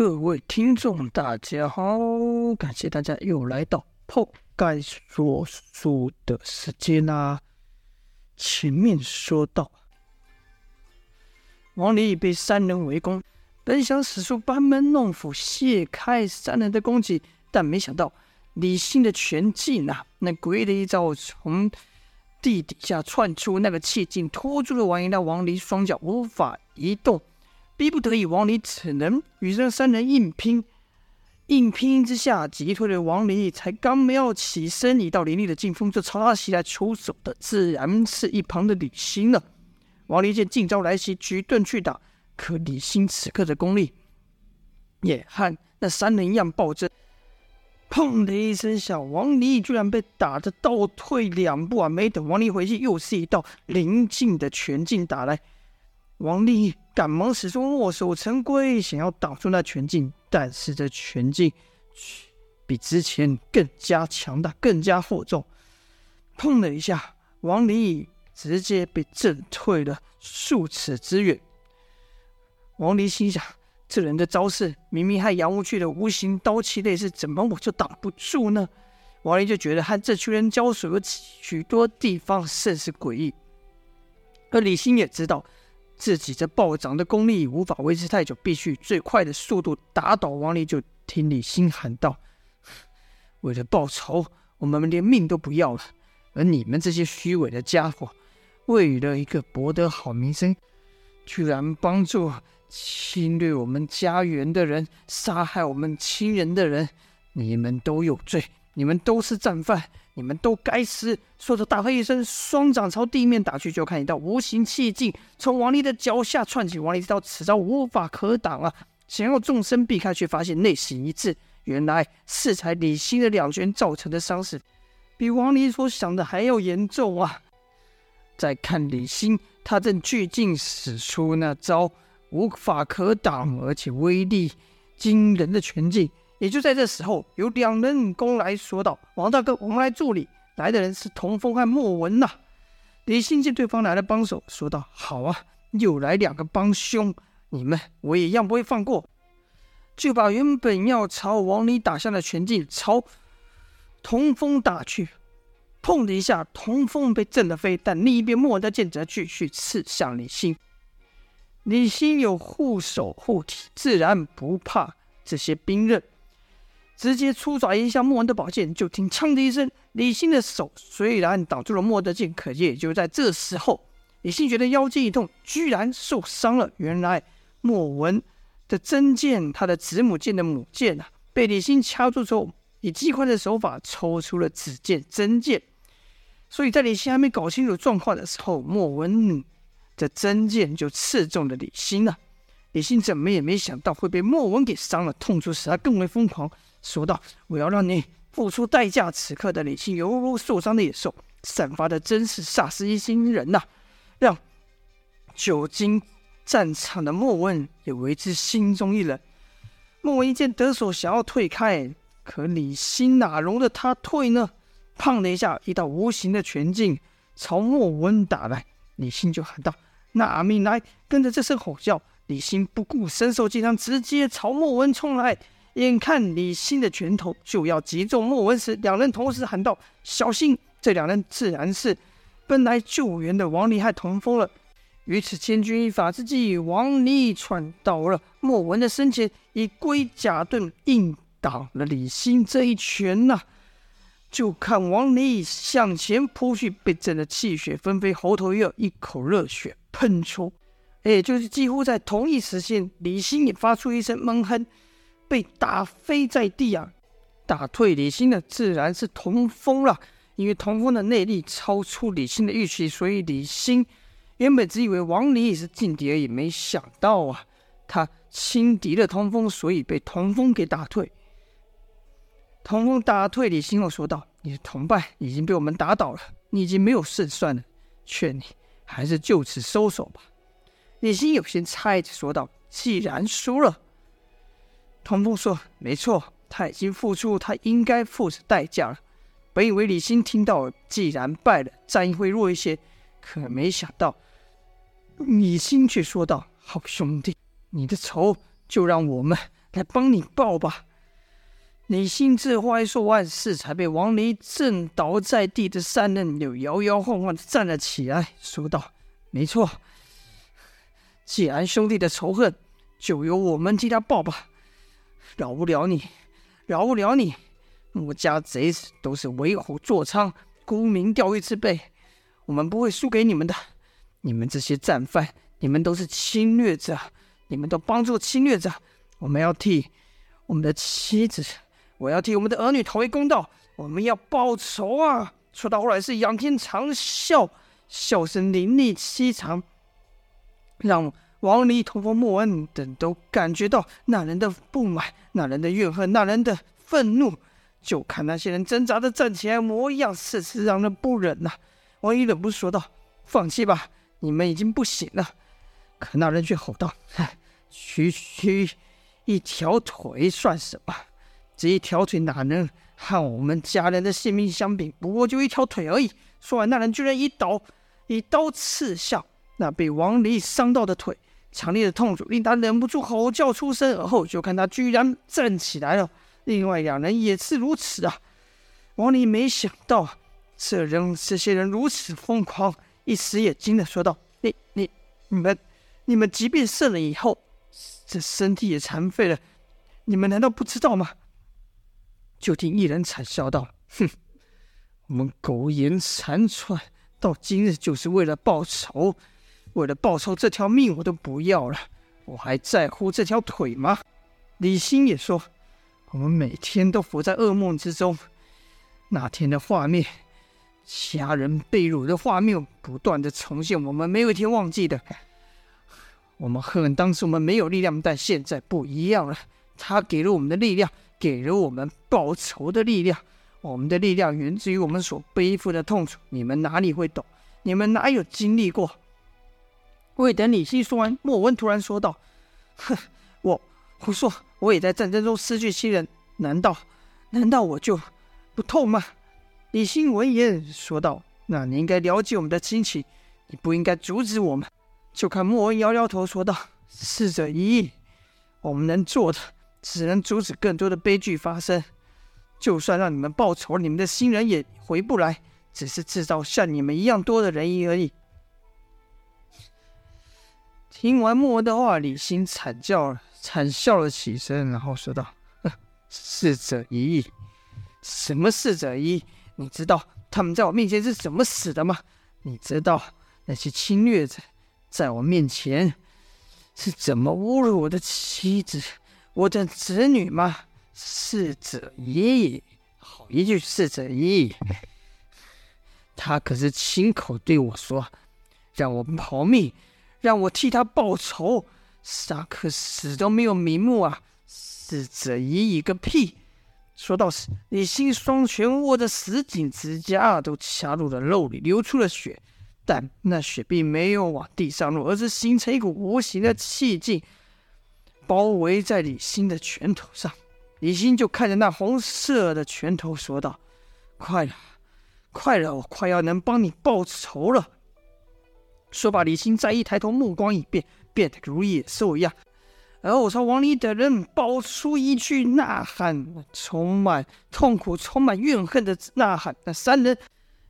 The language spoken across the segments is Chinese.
各位听众，大家好，感谢大家又来到破盖说书的时间啦、前面说到，王离已被三人围攻，本想使出班门弄斧卸开三人的攻击，但没想到李信的拳劲啊，那诡异的一招从地底下窜出，那个气劲拖住了王离，让王离双脚无法移动。逼不得已，王离只能与这三人硬拼。硬拼之下，击退了王离。才刚没有起身，一道凌厉的劲风就朝他袭来。出手的自然是一旁的李欣了。王离见劲招来袭，举盾去打，可李欣此刻的功力也和那三人一样暴增。砰的一声响，王离居然被打得倒退两步啊！没等王离回去，又是一道临近的拳劲打来。王离赶忙使出墨守成规，想要挡住那拳劲，但是这拳劲比之前更加强大，更加厚重。砰的一下，王离直接被震退了数尺之远。王离心想：这人的招式明明和杨无惧的无形刀气类似，怎么我就挡不住呢？王离就觉得和这群人交手有许多地方甚是诡异，而李欣也知道。自己这暴涨的功力无法维持太久，必须最快的速度打倒王离。就听李欣喊道：“为了报仇，我们连命都不要了。而你们这些虚伪的家伙，为了一个博得好名声，居然帮助侵略我们家园的人，杀害我们亲人的人，你们都有罪，你们都是战犯。”你们都该死！说着，大喝一声，双掌朝地面打去，就看一道无形气劲从王离的脚下窜起。王离知道此招无法可挡啊，想要纵身避开，却发现内心一滞。原来是才李欣的两拳造成的伤势，比王离所想的还要严重啊！再看李欣，他正聚劲使出那招无法可挡，而且威力惊人的拳劲。也就在这时候，有两人攻来说道：“王大哥，我们来助理。来的人是童风和莫文呐。”李信见对方来了帮手，说道：“好啊，又来两个帮凶，你们我也一样不会放过。”就把原本要朝王离打下的拳劲朝童风打去。砰的一下，童风被震得飞，但另一边莫文的剑则继续刺向李信。李信有护手护体，自然不怕这些兵刃。直接出爪一下莫文的宝剑，就听“锵”的一声，李信的手虽然挡住了莫文的剑，可也就在这时候，李信觉得腰间一痛，居然受伤了。原来莫文的真剑，他的子母剑的母剑啊，被李信掐住之后，以极快的手法抽出了子剑真剑。所以在李信还没搞清楚状况的时候，莫文的真剑就刺中了李信了。李信怎么也没想到会被莫文给伤了，痛处使他更为疯狂。说道：“我要让你付出代价。”此刻的李信犹如受伤的野兽，散发的真是煞是一心人呐、啊，让久经战场的莫文也为之心中一冷。莫文一见得手，想要退开，可李信哪容得他退呢？砰的一下，一道无形的拳劲朝莫文打来，李信就喊道：“拿命来！”跟着这声吼叫，李信不顾身受击伤，直接朝莫文冲来。眼看李欣的拳头就要击中莫文时，两人同时喊道：“小心！”这两人自然是奔来救援的王离和童风了。于此千钧一发之际，王离窜到了莫文的身前，以龟甲盾硬挡了李欣这一拳呐、就看王离向前扑去，被震得气血纷飞，喉头又，一口热血喷出。哎就是几乎在同一时间，李欣也发出一声闷哼。被打飞在地啊！打退李欣的自然是童风了，因为童风的内力超出李欣的预期，所以李欣原本只以为王离也是劲敌而已，没想到啊，他轻敌了童风，所以被童风给打退。童风打退李欣后说道：“你的同伴已经被我们打倒了，你已经没有胜算了，劝你还是就此收手吧。”李欣有些猜着说道：“既然输了。”童风说：“没错，他已经付出他应该付出代价了。本以为李欣听到既然败了，战意会弱一些，可没想到，李欣却说道：‘好兄弟，你的仇就让我们来帮你报吧。”李信这话一说完，是才被王离震倒在地的三人又摇摇晃晃的站了起来，说道：“没错，既然兄弟的仇恨，就由我们替他报吧，饶不了你，饶不了你。穆家贼子都是为虎作伥、沽名钓誉之辈，我们不会输给你们的。你们这些战犯，你们都是侵略者，你们都帮助侵略者，我们要替我们的妻子。”我要替我们的儿女讨回公道，我们要报仇啊！说到后来是仰天长啸，笑声凌厉凄长，让王离、童风、莫恩等都感觉到那人的不满、那人的怨恨、那人的愤怒。就看那些人挣扎着站起来模样，实是让人不忍呐、王离忍不住说道：“放弃吧，你们已经不行了。”可那人却吼道：“嗨，区区一条腿算什么？”这一条腿哪能和我们家人的性命相比？不过就一条腿而已。说完，那人居然一刀一刀刺向那被王离伤到的腿，强烈的痛楚令他忍不住吼叫出声。而后就看他居然站起来了，另外两人也是如此啊！王林没想到这人这些人如此疯狂，一时也惊了，说道：“你你你们你们，即便胜了以后，这身体也残废了，你们难道不知道吗？”就听一人惨笑道：“哼，我们苟延残喘到今日，就是为了报仇。为了报仇，这条命我都不要了，我还在乎这条腿吗？”李欣也说：“我们每天都活在噩梦之中，那天的画面，家人被辱的画面不断的重现，我们没有一天忘记的。我们恨当时我们没有力量，但现在不一样了，他给了我们的力量。”给了我们报仇的力量，我们的力量源自于我们所背负的痛楚。你们哪里会懂？你们哪有经历过？未等李希说完，莫文突然说道：“ 哼，我胡说，我也在战争中失去亲人，难道难道我就不痛吗？”李欣闻言说道：“那你应该了解我们的亲情，你不应该阻止我们。”就看莫文摇摇头说道：“逝者已矣，我们能做的。”只能阻止更多的悲剧发生。就算让你们报仇，你们的新人也回不来，只是制造像你们一样多的人而已。听完莫文的话，李欣惨叫了，惨笑了起身，然后说道：“逝者已矣，什么逝者已矣？你知道他们在我面前是怎么死的吗？你知道那些侵略者在我面前是怎么侮辱我的妻子？”我的子女吗？逝者已矣，好一句逝者已矣。他可是亲口对我说，让我保命，让我替他报仇，萨克死都没有瞑目啊！逝者已矣个屁！说到死，李欣双拳握着死紧，指甲都掐入了肉里，流出了血，但那血并没有往地上落，而是形成一股无形的气劲。包围在李欣的拳头上，李欣就看着那红色的拳头说道：“快了，快了，我快要能帮你报仇了。”说罢，李欣再一抬头，目光一变，变得如野兽一样，而后朝王离等人爆出一句呐喊，充满痛苦、充满怨恨的呐喊。那三人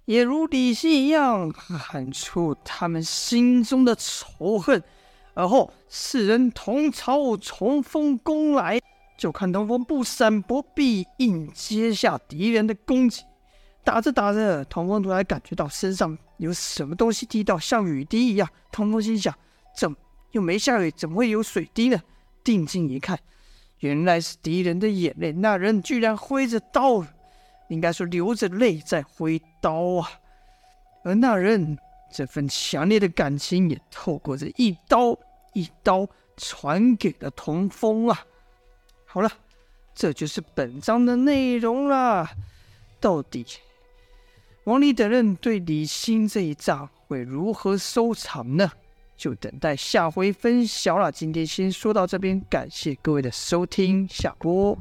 也如李欣一样，喊出他们心中的仇恨。而后四人同朝冲锋攻来，就看东风不闪不避，硬接下敌人的攻击。打着打着，童风突然感觉到身上有什么东西滴到，像雨滴一样。童风心想：怎又没下雨？怎么会有水滴呢？定睛一看，原来是敌人的眼泪。那人居然挥着刀，应该说流着泪在挥刀啊！而那人。这份强烈的感情也透过这一刀一刀传给了童风啊！好了，这就是本章的内容了。到底王离等人对李欣这一仗会如何收场呢？就等待下回分晓了。今天先说到这边，感谢各位的收听，下播。